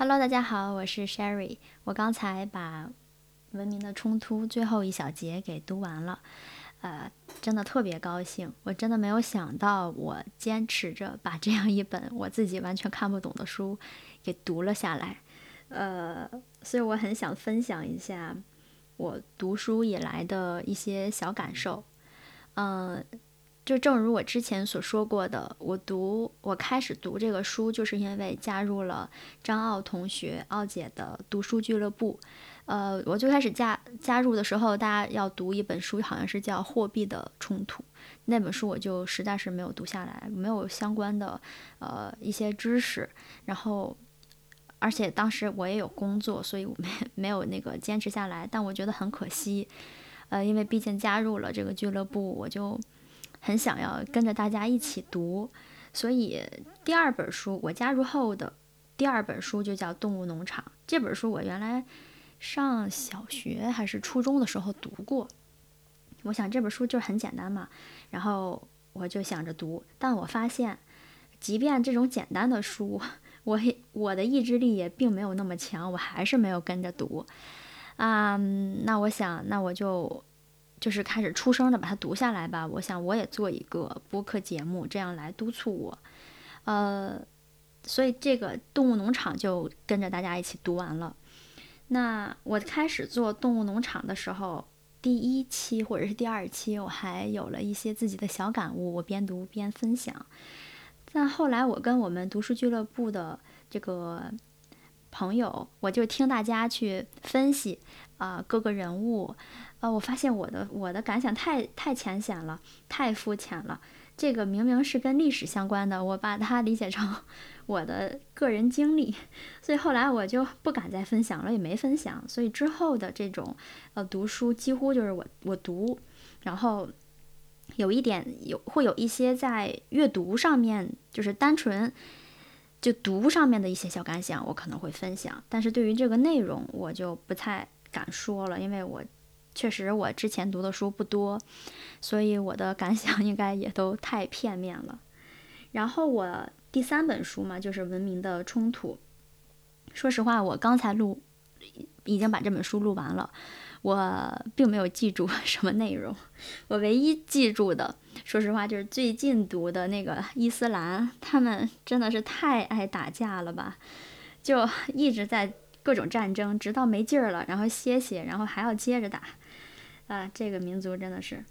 Hello，大家好，我是 Sherry。我刚才把《文明的冲突》最后一小节给读完了，呃，真的特别高兴。我真的没有想到，我坚持着把这样一本我自己完全看不懂的书给读了下来。呃，所以我很想分享一下我读书以来的一些小感受。嗯。就正如我之前所说过的，我读我开始读这个书，就是因为加入了张奥同学、奥姐的读书俱乐部。呃，我最开始加加入的时候，大家要读一本书，好像是叫《货币的冲突》那本书，我就实在是没有读下来，没有相关的呃一些知识。然后，而且当时我也有工作，所以我没没有那个坚持下来。但我觉得很可惜，呃，因为毕竟加入了这个俱乐部，我就。很想要跟着大家一起读，所以第二本书我加入后的第二本书就叫《动物农场》。这本书我原来上小学还是初中的时候读过。我想这本书就很简单嘛，然后我就想着读。但我发现，即便这种简单的书，我我的意志力也并没有那么强，我还是没有跟着读。啊，那我想，那我就。就是开始出声的把它读下来吧。我想我也做一个播客节目，这样来督促我。呃，所以这个动物农场就跟着大家一起读完了。那我开始做动物农场的时候，第一期或者是第二期，我还有了一些自己的小感悟，我边读边分享。但后来我跟我们读书俱乐部的这个朋友，我就听大家去分析啊各个人物。呃，我发现我的我的感想太太浅显了，太肤浅了。这个明明是跟历史相关的，我把它理解成 我的个人经历，所以后来我就不敢再分享了，也没分享。所以之后的这种呃读书，几乎就是我我读，然后有一点有会有一些在阅读上面，就是单纯就读上面的一些小感想，我可能会分享。但是对于这个内容，我就不太敢说了，因为我。确实，我之前读的书不多，所以我的感想应该也都太片面了。然后我第三本书嘛，就是《文明的冲突》。说实话，我刚才录，已经把这本书录完了，我并没有记住 什么内容。我唯一记住的，说实话，就是最近读的那个伊斯兰，他们真的是太爱打架了吧，就一直在各种战争，直到没劲儿了，然后歇歇，然后还要接着打。啊，这个民族真的是。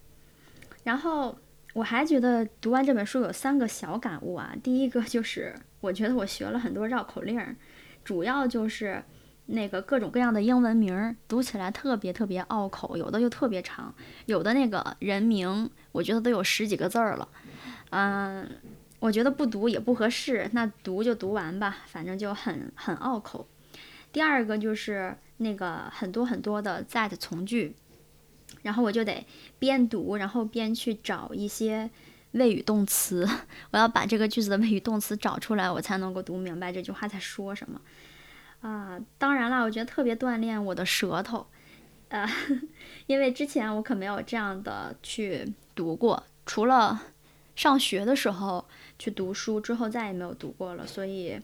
然后我还觉得读完这本书有三个小感悟啊。第一个就是，我觉得我学了很多绕口令，主要就是那个各种各样的英文名，读起来特别特别拗口，有的又特别长，有的那个人名，我觉得都有十几个字儿了。嗯，我觉得不读也不合适，那读就读完吧，反正就很很拗口。第二个就是那个很多很多的 that 从句。然后我就得边读，然后边去找一些谓语动词。我要把这个句子的谓语动词找出来，我才能够读明白这句话在说什么。啊，当然了，我觉得特别锻炼我的舌头。呃，因为之前我可没有这样的去读过，除了上学的时候去读书之后，再也没有读过了。所以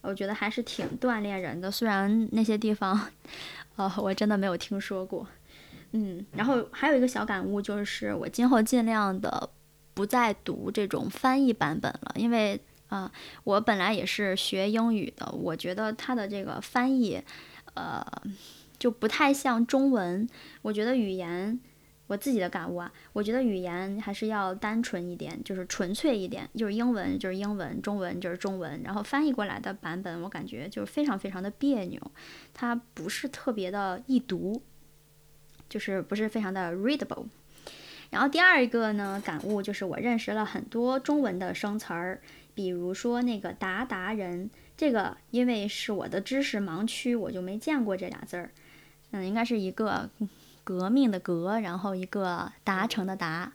我觉得还是挺锻炼人的。虽然那些地方，呃，我真的没有听说过。嗯，然后还有一个小感悟，就是我今后尽量的不再读这种翻译版本了，因为啊，我本来也是学英语的，我觉得它的这个翻译，呃，就不太像中文。我觉得语言，我自己的感悟啊，我觉得语言还是要单纯一点，就是纯粹一点，就是英文就是英文，中文就是中文，然后翻译过来的版本，我感觉就是非常非常的别扭，它不是特别的易读。就是不是非常的 readable，然后第二个呢感悟就是我认识了很多中文的生词儿，比如说那个达达人，这个因为是我的知识盲区，我就没见过这俩字儿，嗯，应该是一个革命的革，然后一个达成的达，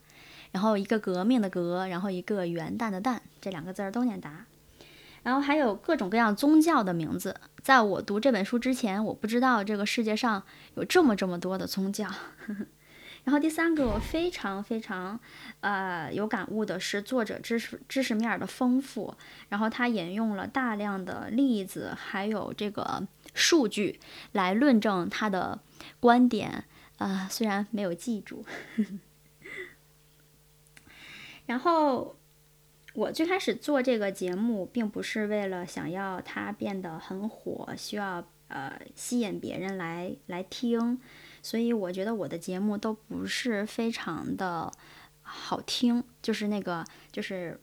然后一个革命的革，然后一个元旦的旦，这两个字儿都念达。然后还有各种各样宗教的名字，在我读这本书之前，我不知道这个世界上有这么这么多的宗教。然后第三个我非常非常呃有感悟的是作者知识知识面的丰富，然后他引用了大量的例子还有这个数据来论证他的观点，啊虽然没有记住，然后。我最开始做这个节目，并不是为了想要它变得很火，需要呃吸引别人来来听，所以我觉得我的节目都不是非常的好听，就是那个就是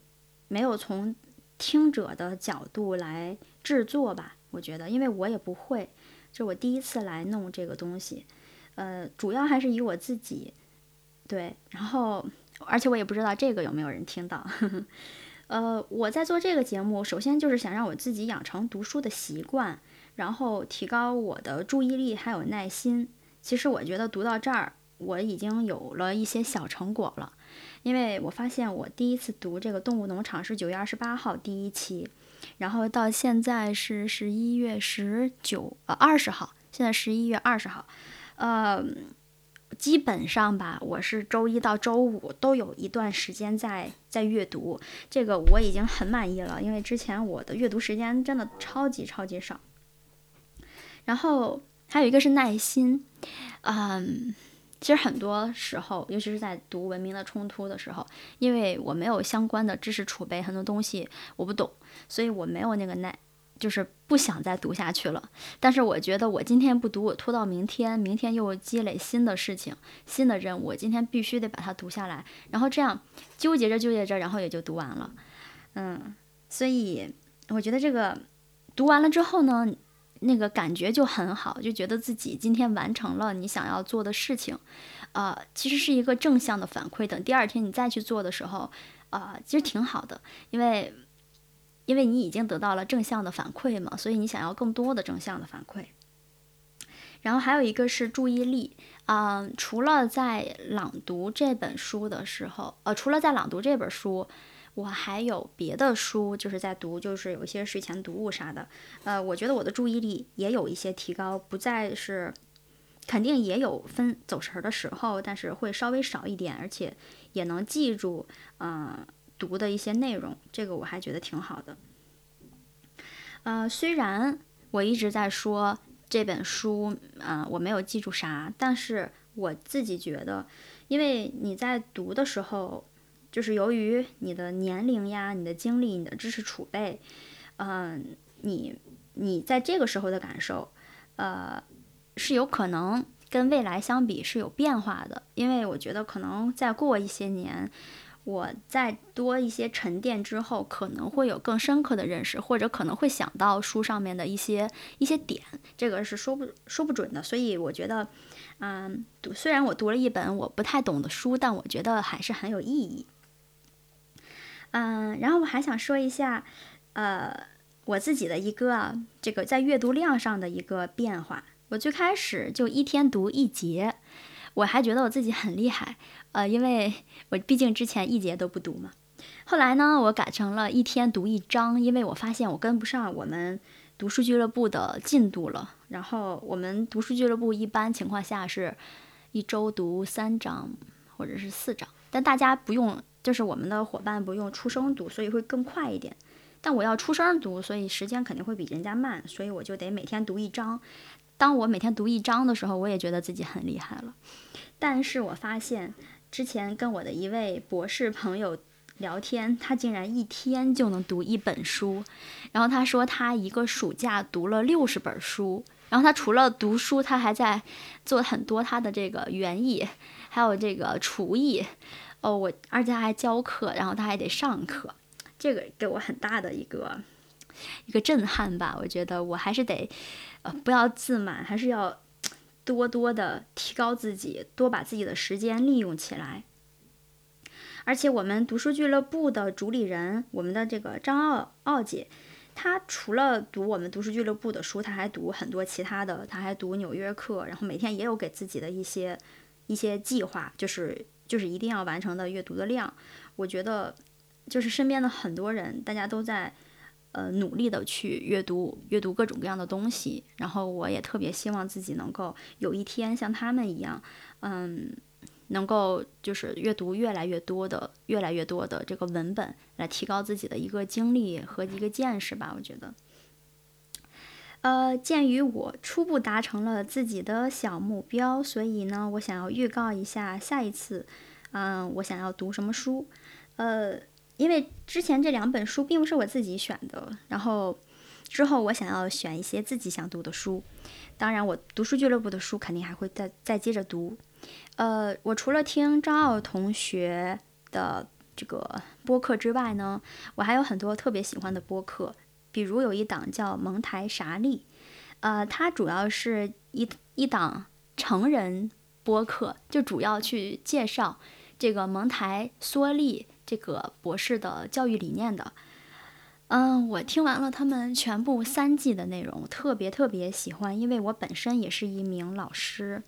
没有从听者的角度来制作吧。我觉得，因为我也不会，这我第一次来弄这个东西，呃，主要还是以我自己对，然后。而且我也不知道这个有没有人听到，呃，我在做这个节目，首先就是想让我自己养成读书的习惯，然后提高我的注意力还有耐心。其实我觉得读到这儿，我已经有了一些小成果了，因为我发现我第一次读这个《动物农场》是九月二十八号第一期，然后到现在是十一月十九呃二十号，现在十一月二十号，呃。基本上吧，我是周一到周五都有一段时间在在阅读，这个我已经很满意了，因为之前我的阅读时间真的超级超级少。然后还有一个是耐心，嗯，其实很多时候，尤其是在读《文明的冲突》的时候，因为我没有相关的知识储备，很多东西我不懂，所以我没有那个耐。就是不想再读下去了，但是我觉得我今天不读，我拖到明天，明天又积累新的事情、新的任务，我今天必须得把它读下来，然后这样纠结着纠结着，然后也就读完了。嗯，所以我觉得这个读完了之后呢，那个感觉就很好，就觉得自己今天完成了你想要做的事情，呃，其实是一个正向的反馈。等第二天你再去做的时候，呃，其实挺好的，因为。因为你已经得到了正向的反馈嘛，所以你想要更多的正向的反馈。然后还有一个是注意力，嗯，除了在朗读这本书的时候，呃，除了在朗读这本书，我还有别的书，就是在读，就是有一些睡前读物啥的，呃，我觉得我的注意力也有一些提高，不再是，肯定也有分走神的时候，但是会稍微少一点，而且也能记住，嗯。读的一些内容，这个我还觉得挺好的。呃，虽然我一直在说这本书，嗯，我没有记住啥，但是我自己觉得，因为你在读的时候，就是由于你的年龄呀、你的经历、你的知识储备，嗯，你你在这个时候的感受，呃，是有可能跟未来相比是有变化的，因为我觉得可能再过一些年。我再多一些沉淀之后，可能会有更深刻的认识，或者可能会想到书上面的一些一些点，这个是说不说不准的。所以我觉得，嗯，读虽然我读了一本我不太懂的书，但我觉得还是很有意义。嗯，然后我还想说一下，呃，我自己的一个这个在阅读量上的一个变化。我最开始就一天读一节。我还觉得我自己很厉害，呃，因为我毕竟之前一节都不读嘛。后来呢，我改成了一天读一章，因为我发现我跟不上我们读书俱乐部的进度了。然后我们读书俱乐部一般情况下是一周读三章或者是四章，但大家不用，就是我们的伙伴不用出声读，所以会更快一点。但我要出声读，所以时间肯定会比人家慢，所以我就得每天读一章。当我每天读一章的时候，我也觉得自己很厉害了。但是我发现，之前跟我的一位博士朋友聊天，他竟然一天就能读一本书。然后他说他一个暑假读了六十本书。然后他除了读书，他还在做很多他的这个园艺，还有这个厨艺。哦，我而且还教课，然后他还得上课，这个给我很大的一个一个震撼吧。我觉得我还是得，呃，不要自满，还是要。多多的提高自己，多把自己的时间利用起来。而且我们读书俱乐部的主理人，我们的这个张傲傲姐，她除了读我们读书俱乐部的书，她还读很多其他的，她还读《纽约客》，然后每天也有给自己的一些一些计划，就是就是一定要完成的阅读的量。我觉得，就是身边的很多人，大家都在。呃，努力的去阅读，阅读各种各样的东西。然后我也特别希望自己能够有一天像他们一样，嗯，能够就是阅读越来越多的、越来越多的这个文本，来提高自己的一个经历和一个见识吧。我觉得，呃，鉴于我初步达成了自己的小目标，所以呢，我想要预告一下下一次，嗯，我想要读什么书。呃，因为之前这两本书并不是我自己选的，然后之后我想要选一些自己想读的书。当然，我读书俱乐部的书肯定还会再再接着读。呃，我除了听张奥同学的这个播客之外呢，我还有很多特别喜欢的播客，比如有一档叫蒙台啥利，呃，它主要是一一档成人播客，就主要去介绍这个蒙台梭利这个博士的教育理念的。嗯，我听完了他们全部三季的内容，特别特别喜欢，因为我本身也是一名老师。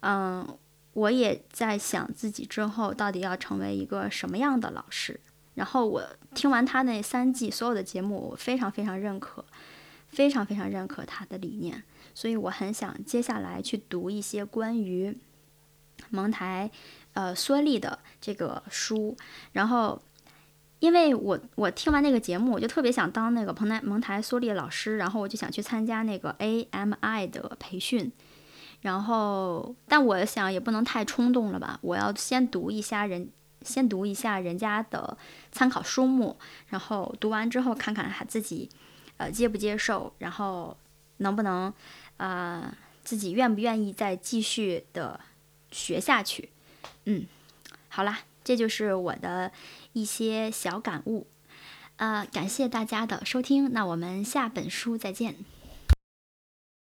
嗯，我也在想自己之后到底要成为一个什么样的老师。然后我听完他那三季所有的节目，我非常非常认可，非常非常认可他的理念。所以我很想接下来去读一些关于蒙台呃梭利的这个书，然后。因为我我听完那个节目，我就特别想当那个蓬台蒙台梭利老师，然后我就想去参加那个 AMI 的培训，然后但我想也不能太冲动了吧，我要先读一下人，先读一下人家的参考书目，然后读完之后看看他自己，呃接不接受，然后能不能，呃自己愿不愿意再继续的学下去，嗯，好啦。这就是我的一些小感悟，呃，感谢大家的收听，那我们下本书再见。